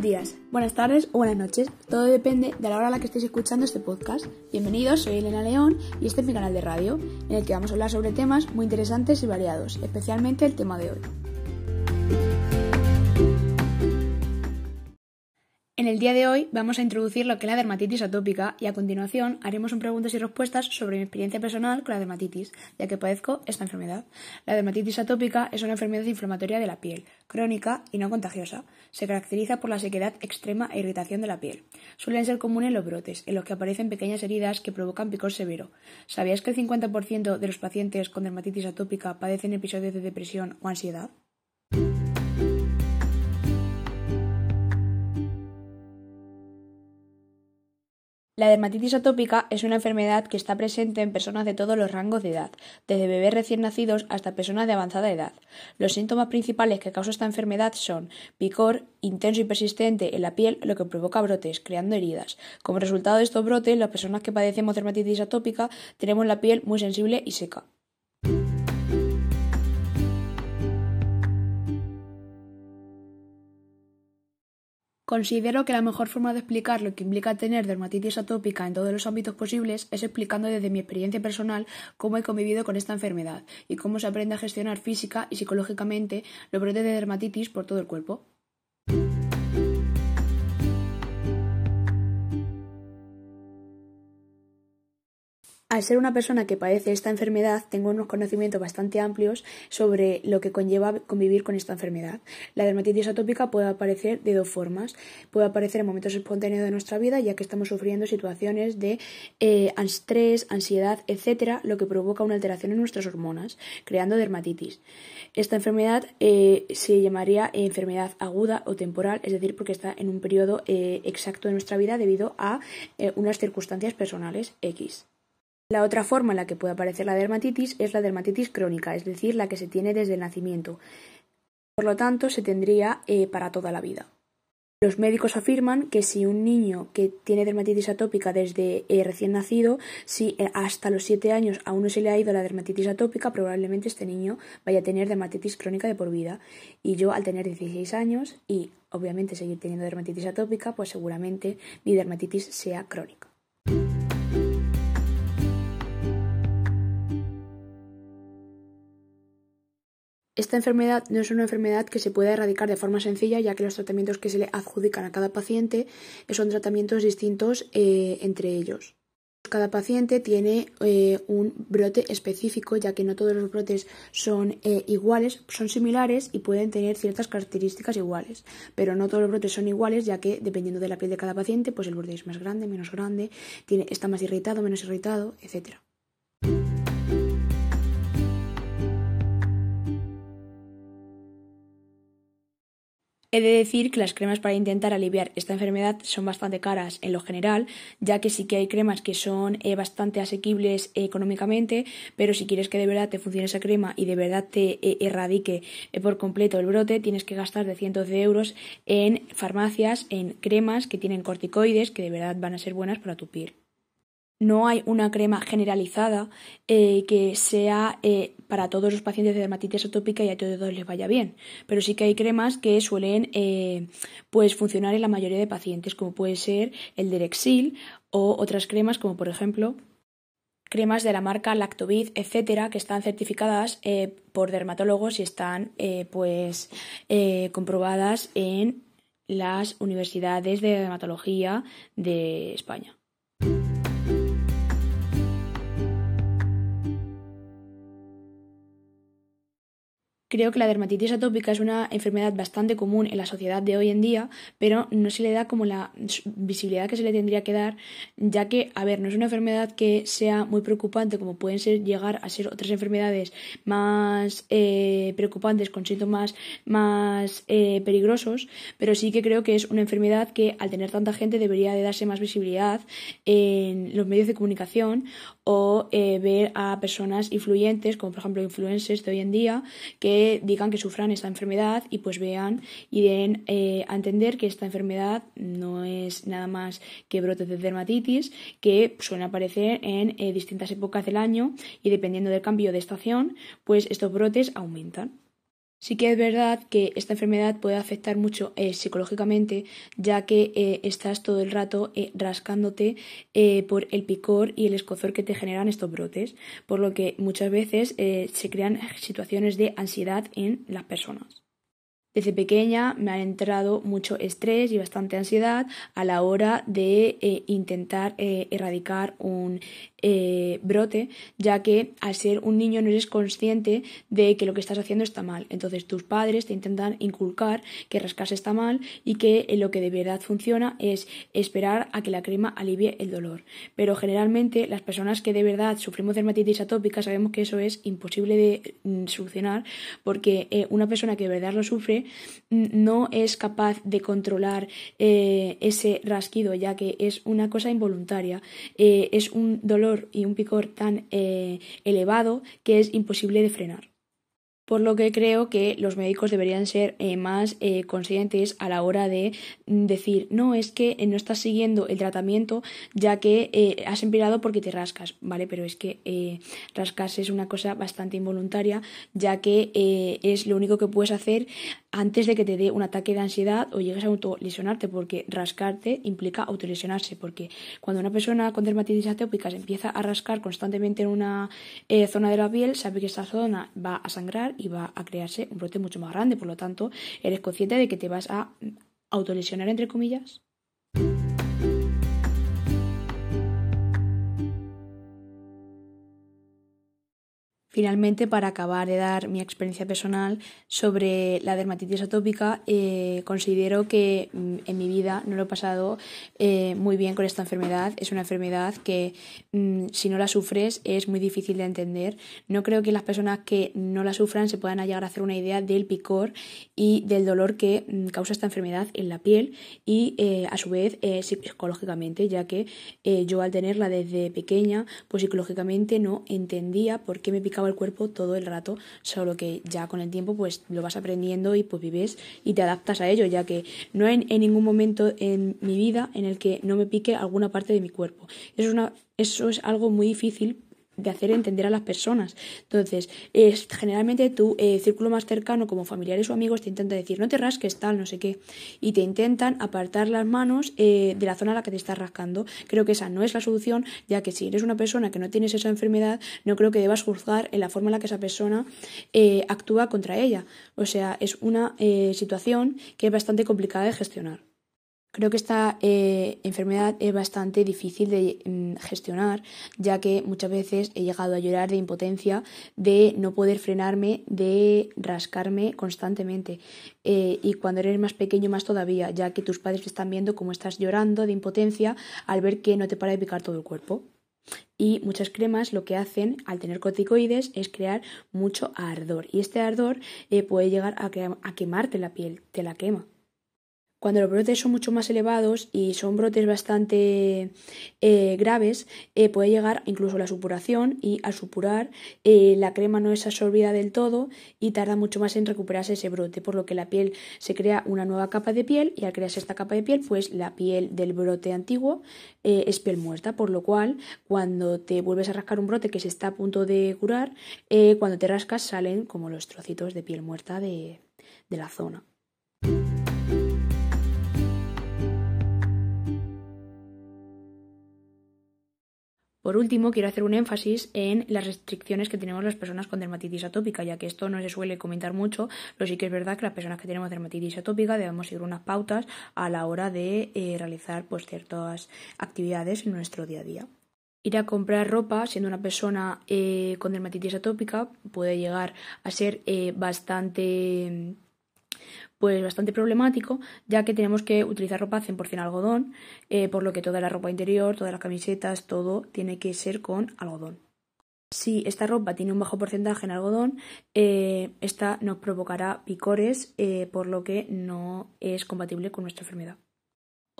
Días, buenas tardes o buenas noches. Todo depende de la hora a la que estéis escuchando este podcast. Bienvenidos, soy Elena León y este es mi canal de radio, en el que vamos a hablar sobre temas muy interesantes y variados, especialmente el tema de hoy. El día de hoy vamos a introducir lo que es la dermatitis atópica y a continuación haremos un preguntas y respuestas sobre mi experiencia personal con la dermatitis, ya que padezco esta enfermedad. La dermatitis atópica es una enfermedad inflamatoria de la piel, crónica y no contagiosa. Se caracteriza por la sequedad extrema e irritación de la piel. Suelen ser comunes los brotes, en los que aparecen pequeñas heridas que provocan picor severo. ¿Sabías que el 50% de los pacientes con dermatitis atópica padecen episodios de depresión o ansiedad? La dermatitis atópica es una enfermedad que está presente en personas de todos los rangos de edad, desde bebés recién nacidos hasta personas de avanzada edad. Los síntomas principales que causa esta enfermedad son picor intenso y persistente en la piel, lo que provoca brotes, creando heridas. Como resultado de estos brotes, las personas que padecemos dermatitis atópica tenemos la piel muy sensible y seca. Considero que la mejor forma de explicar lo que implica tener dermatitis atópica en todos los ámbitos posibles es explicando desde mi experiencia personal cómo he convivido con esta enfermedad y cómo se aprende a gestionar física y psicológicamente los brotes de dermatitis por todo el cuerpo. Al ser una persona que padece esta enfermedad, tengo unos conocimientos bastante amplios sobre lo que conlleva convivir con esta enfermedad. La dermatitis atópica puede aparecer de dos formas. Puede aparecer en momentos espontáneos de nuestra vida, ya que estamos sufriendo situaciones de eh, estrés, ansiedad, etcétera, lo que provoca una alteración en nuestras hormonas, creando dermatitis. Esta enfermedad eh, se llamaría enfermedad aguda o temporal, es decir, porque está en un periodo eh, exacto de nuestra vida debido a unas circunstancias personales X. La otra forma en la que puede aparecer la dermatitis es la dermatitis crónica, es decir, la que se tiene desde el nacimiento. Por lo tanto, se tendría eh, para toda la vida. Los médicos afirman que si un niño que tiene dermatitis atópica desde eh, recién nacido, si eh, hasta los 7 años aún no se le ha ido la dermatitis atópica, probablemente este niño vaya a tener dermatitis crónica de por vida. Y yo al tener 16 años y obviamente seguir teniendo dermatitis atópica, pues seguramente mi dermatitis sea crónica. Esta enfermedad no es una enfermedad que se pueda erradicar de forma sencilla, ya que los tratamientos que se le adjudican a cada paciente son tratamientos distintos eh, entre ellos. Cada paciente tiene eh, un brote específico, ya que no todos los brotes son eh, iguales, son similares y pueden tener ciertas características iguales, pero no todos los brotes son iguales, ya que dependiendo de la piel de cada paciente, pues el brote es más grande, menos grande, está más irritado, menos irritado, etcétera. He de decir que las cremas para intentar aliviar esta enfermedad son bastante caras en lo general, ya que sí que hay cremas que son eh, bastante asequibles económicamente, pero si quieres que de verdad te funcione esa crema y de verdad te eh, erradique eh, por completo el brote, tienes que gastar de cientos de euros en farmacias, en cremas que tienen corticoides que de verdad van a ser buenas para tu piel. No hay una crema generalizada que sea para todos los pacientes de dermatitis atópica y a todos les vaya bien. Pero sí que hay cremas que suelen eh, pues funcionar en la mayoría de pacientes, como puede ser el Derexil o otras cremas como por ejemplo cremas de la marca Lactovid, etcétera, que están certificadas por dermatólogos y están pues comprobadas en las universidades de dermatología de España. Creo que la dermatitis atópica es una enfermedad bastante común en la sociedad de hoy en día, pero no se le da como la visibilidad que se le tendría que dar, ya que, a ver, no es una enfermedad que sea muy preocupante como pueden ser llegar a ser otras enfermedades más eh, preocupantes con síntomas más eh, peligrosos, pero sí que creo que es una enfermedad que al tener tanta gente debería de darse más visibilidad en los medios de comunicación o eh, ver a personas influyentes, como por ejemplo influencers de hoy en día, que digan que sufran esta enfermedad y pues vean y den eh, a entender que esta enfermedad no es nada más que brotes de dermatitis que suelen aparecer en eh, distintas épocas del año y dependiendo del cambio de estación, pues estos brotes aumentan. Sí que es verdad que esta enfermedad puede afectar mucho eh, psicológicamente, ya que eh, estás todo el rato eh, rascándote por el picor y el escozor que te generan estos brotes, por lo que muchas veces se crean situaciones de ansiedad en las personas. Desde pequeña me ha entrado mucho estrés y bastante ansiedad a la hora de intentar erradicar un eh, brote, ya que al ser un niño no eres consciente de que lo que estás haciendo está mal. Entonces tus padres te intentan inculcar que rascarse está mal y que lo que de verdad funciona es esperar a que la crema alivie el dolor. Pero generalmente las personas que de verdad sufrimos dermatitis atópica sabemos que eso es imposible de mm, solucionar porque una persona que de verdad lo sufre no es capaz de controlar eh, ese rasquido, ya que es una cosa involuntaria. Eh, es un dolor y un picor tan eh, elevado que es imposible de frenar por lo que creo que los médicos deberían ser eh, más eh, conscientes a la hora de mm, decir, no, es que eh, no estás siguiendo el tratamiento ya que has empeorado porque te rascas, ¿vale? Pero es que rascarse es una cosa bastante involuntaria ya que es lo único que puedes hacer antes de que te dé un ataque de ansiedad o llegues a autolesionarte, porque rascarte implica autolesionarse, porque cuando una persona con dermatitis atópica se empieza a rascar constantemente en una zona de la piel, sabe que esta zona va a sangrar y va a crearse un brote mucho más grande. Por lo tanto, eres consciente de que te vas a autolesionar, entre comillas. Finalmente, para acabar de dar mi experiencia personal sobre la dermatitis atópica, eh, considero que mm, en mi vida no lo he pasado eh, muy bien con esta enfermedad. Es una enfermedad que mm, si no la sufres es muy difícil de entender. No creo que las personas que no la sufran se puedan llegar a hacer una idea del picor y del dolor que mm, causa esta enfermedad en la piel y eh, a su vez psicológicamente, ya que yo al tenerla desde pequeña, pues psicológicamente no entendía por qué me picaba cuerpo todo el rato, solo que ya con el tiempo pues lo vas aprendiendo y pues vives y te adaptas a ello, ya que no hay en ningún momento en mi vida en el que no me pique alguna parte de mi cuerpo. Eso es, una, eso es algo muy difícil de hacer entender a las personas. Entonces, es, generalmente tu eh, círculo más cercano, como familiares o amigos, te intenta decir, no te rasques tal, no sé qué, y te intentan apartar las manos eh, de la zona a la que te estás rascando. Creo que esa no es la solución, ya que si eres una persona que no tienes esa enfermedad, no creo que debas juzgar en la forma en la que esa persona eh, actúa contra ella. O sea, es una situación que es bastante complicada de gestionar. Creo que esta eh, enfermedad es bastante difícil de mm, gestionar, ya que muchas veces he llegado a llorar de impotencia, de no poder frenarme, de rascarme constantemente. Eh, y cuando eres más pequeño, más todavía, ya que tus padres están viendo cómo estás llorando de impotencia al ver que no te para de picar todo el cuerpo. Y muchas cremas lo que hacen al tener corticoides es crear mucho ardor. Y este ardor eh, puede llegar a, a quemarte la piel, te la quema. Cuando los brotes son mucho más elevados y son brotes bastante eh, graves, eh, puede llegar incluso la supuración y al supurar eh, la crema no es absorbida del todo y tarda mucho más en recuperarse ese brote, por lo que la piel se crea una nueva capa de piel y al crearse esta capa de piel, pues la piel del brote antiguo es piel muerta, por lo cual cuando te vuelves a rascar un brote que se está a punto de curar, cuando te rascas salen como los trocitos de piel muerta de la zona. Por último, quiero hacer un énfasis en las restricciones que tenemos las personas con dermatitis atópica, ya que esto no se suele comentar mucho, pero sí que es verdad que las personas que tenemos dermatitis atópica debemos seguir unas pautas a la hora de eh, realizar pues, ciertas actividades en nuestro día a día. Ir a comprar ropa siendo una persona eh, con dermatitis atópica puede llegar a ser eh, bastante pues bastante problemático, ya que tenemos que utilizar ropa 100% algodón, eh, por lo que toda la ropa interior, todas las camisetas, todo tiene que ser con algodón. Si esta ropa tiene un bajo porcentaje en algodón, eh, esta nos provocará picores, eh, por lo que no es compatible con nuestra enfermedad.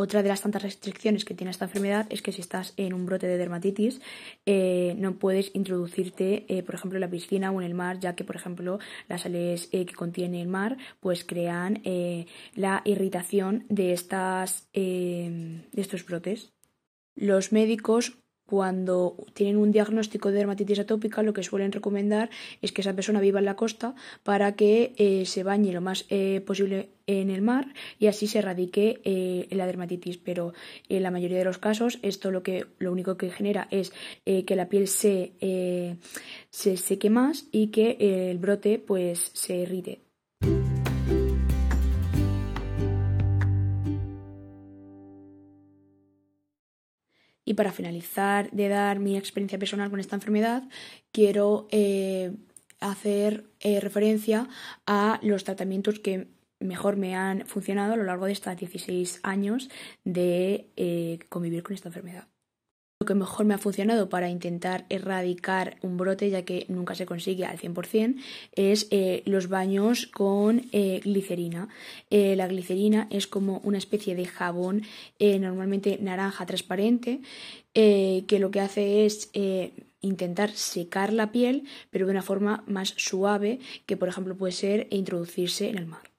Otra de las tantas restricciones que tiene esta enfermedad es que si estás en un brote de dermatitis eh, no puedes introducirte, eh, por ejemplo, en la piscina o en el mar, ya que, por ejemplo, las sales eh, que contiene el mar pues crean la irritación de, estas, de estos brotes. Los médicos cuando tienen un diagnóstico de dermatitis atópica, lo que suelen recomendar es que esa persona viva en la costa para que eh, se bañe lo más eh, posible en el mar y así se erradique eh, la dermatitis. Pero en la mayoría de los casos, esto lo que lo único que genera es que la piel se, se seque más y que el brote pues se irrite. Y para finalizar de dar mi experiencia personal con esta enfermedad, quiero eh, hacer eh, referencia a los tratamientos que mejor me han funcionado a lo largo de estos 16 años de eh, convivir con esta enfermedad. Lo que mejor me ha funcionado para intentar erradicar un brote, ya que nunca se consigue al 100%, es eh, los baños con eh, glicerina. Eh, la glicerina es como una especie de jabón normalmente naranja transparente, que lo que hace es intentar secar la piel, pero de una forma más suave, que por ejemplo puede ser introducirse en el mar.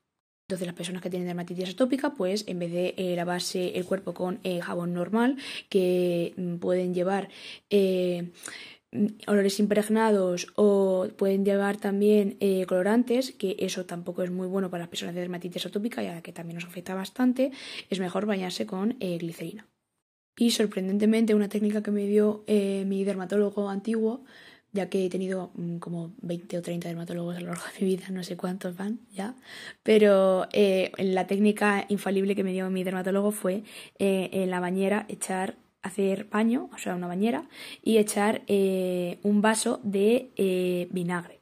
Entonces las personas que tienen dermatitis atópica, pues en vez de eh, lavarse el cuerpo con eh, jabón normal, que mm, pueden llevar eh, olores impregnados o pueden llevar también colorantes, que eso tampoco es muy bueno para las personas de dermatitis atópica, ya que también nos afecta bastante, es mejor bañarse con glicerina. Y sorprendentemente una técnica que me dio mi dermatólogo antiguo ya que he tenido mm, como 20 o 30 dermatólogos a lo largo de mi vida, no sé cuántos van ya, pero eh, la técnica infalible que me dio mi dermatólogo fue eh, en la bañera echar, hacer baño, o sea, una bañera, y echar eh, un vaso de vinagre.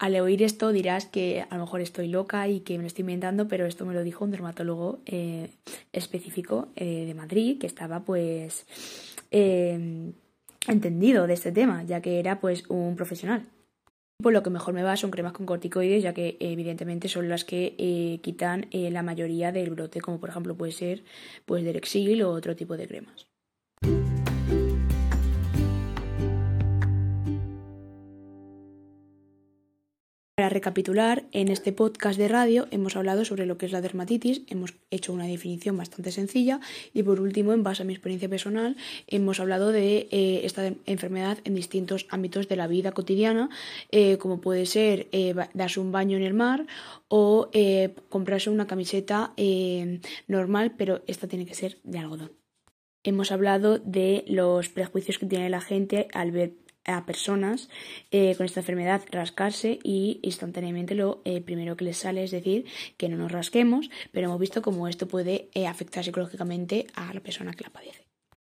Al oír esto dirás que a lo mejor estoy loca y que me lo estoy inventando, pero esto me lo dijo un dermatólogo específico de Madrid, que estaba pues entendido de este tema, ya que era pues un profesional. Pues lo que mejor me va son cremas con corticoides, ya que evidentemente son las que eh, quitan eh, la mayoría del brote, como por ejemplo puede ser pues Derexil o otro tipo de cremas. Recapitular, en este podcast de radio hemos hablado sobre lo que es la dermatitis, hemos hecho una definición bastante sencilla y por último, en base a mi experiencia personal, hemos hablado de eh, esta enfermedad en distintos ámbitos de la vida cotidiana, eh, como puede ser eh, darse un baño en el mar o comprarse una camiseta normal, pero esta tiene que ser de algodón. Hemos hablado de los prejuicios que tiene la gente al ver a personas eh, con esta enfermedad rascarse y instantáneamente lo eh, primero que les sale es decir que no nos rasquemos, pero hemos visto cómo esto puede eh, afectar psicológicamente a la persona que la padece.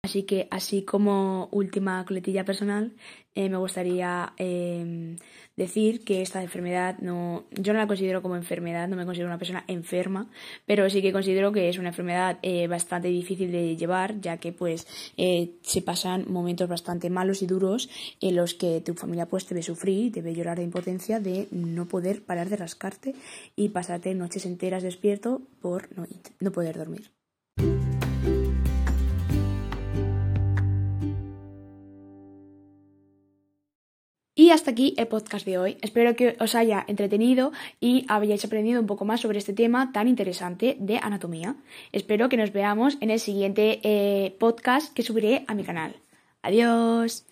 Así que, así como última coletilla personal, eh, me gustaría em, decir que esta enfermedad no, yo no la considero como enfermedad, no me considero una persona enferma, pero sí que considero que es una enfermedad eh, bastante difícil de llevar, ya que pues eh, se pasan momentos bastante malos y duros en los que tu familia pues debe sufrir, debe llorar de impotencia de no poder parar de rascarte y pasarte noches enteras despierto por no poder dormir. Hasta aquí el podcast de hoy. Espero que os haya entretenido y hayáis aprendido un poco más sobre este tema tan interesante de anatomía. Espero que nos veamos en el siguiente eh, podcast que subiré a mi canal. Adiós.